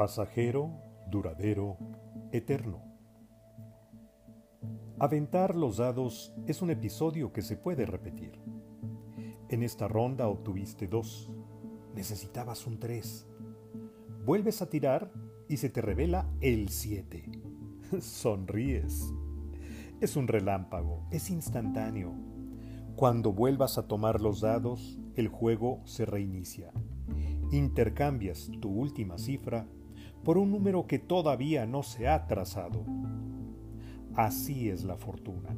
Pasajero, duradero, eterno. Aventar los dados es un episodio que se puede repetir. En esta ronda obtuviste dos. Necesitabas un tres. Vuelves a tirar y se te revela el siete. Sonríes. Es un relámpago, es instantáneo. Cuando vuelvas a tomar los dados, el juego se reinicia. Intercambias tu última cifra por un número que todavía no se ha trazado. Así es la fortuna.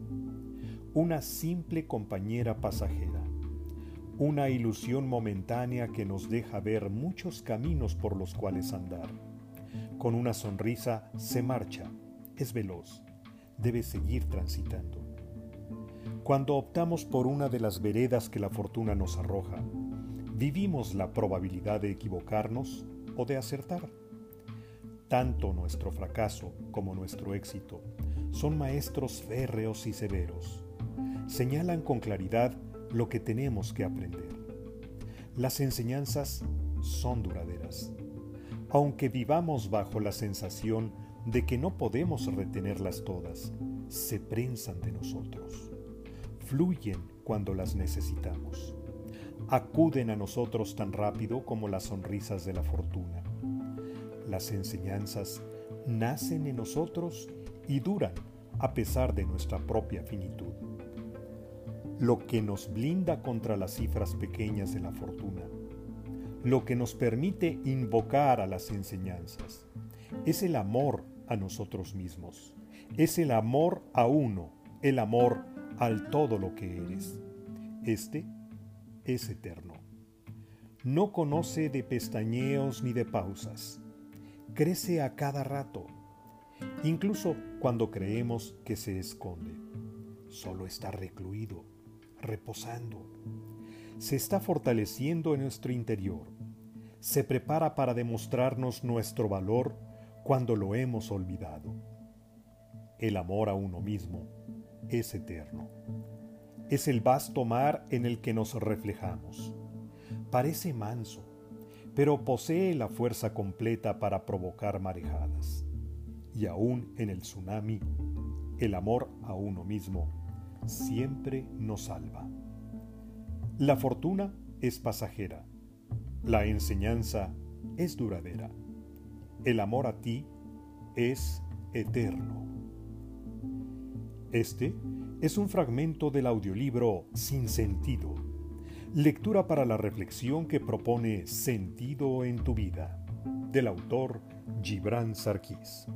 Una simple compañera pasajera. Una ilusión momentánea que nos deja ver muchos caminos por los cuales andar. Con una sonrisa se marcha, es veloz, debe seguir transitando. Cuando optamos por una de las veredas que la fortuna nos arroja, vivimos la probabilidad de equivocarnos o de acertar. Tanto nuestro fracaso como nuestro éxito son maestros férreos y severos. Señalan con claridad lo que tenemos que aprender. Las enseñanzas son duraderas. Aunque vivamos bajo la sensación de que no podemos retenerlas todas, se prensan de nosotros. Fluyen cuando las necesitamos. Acuden a nosotros tan rápido como las sonrisas de la fortuna. Las enseñanzas nacen en nosotros y duran a pesar de nuestra propia finitud. Lo que nos blinda contra las cifras pequeñas de la fortuna, lo que nos permite invocar a las enseñanzas, es el amor a nosotros mismos, es el amor a uno, el amor al todo lo que eres. Este es eterno. No conoce de pestañeos ni de pausas. Crece a cada rato incluso cuando creemos que se esconde. Solo está recluido, reposando. Se está fortaleciendo en nuestro interior. Se prepara para demostrarnos nuestro valor cuando lo hemos olvidado. El amor a uno mismo es eterno. Es el vasto mar en el que nos reflejamos. Parece manso, pero posee la fuerza completa para provocar marejadas y aún en el tsunami, el amor a uno mismo siempre nos salva. La fortuna es pasajera, la enseñanza es duradera, el amor a ti es eterno. Este es un fragmento del audiolibro Sin Sentido, lectura para la reflexión que propone Sentido en tu vida, del autor Gibran Sarkis.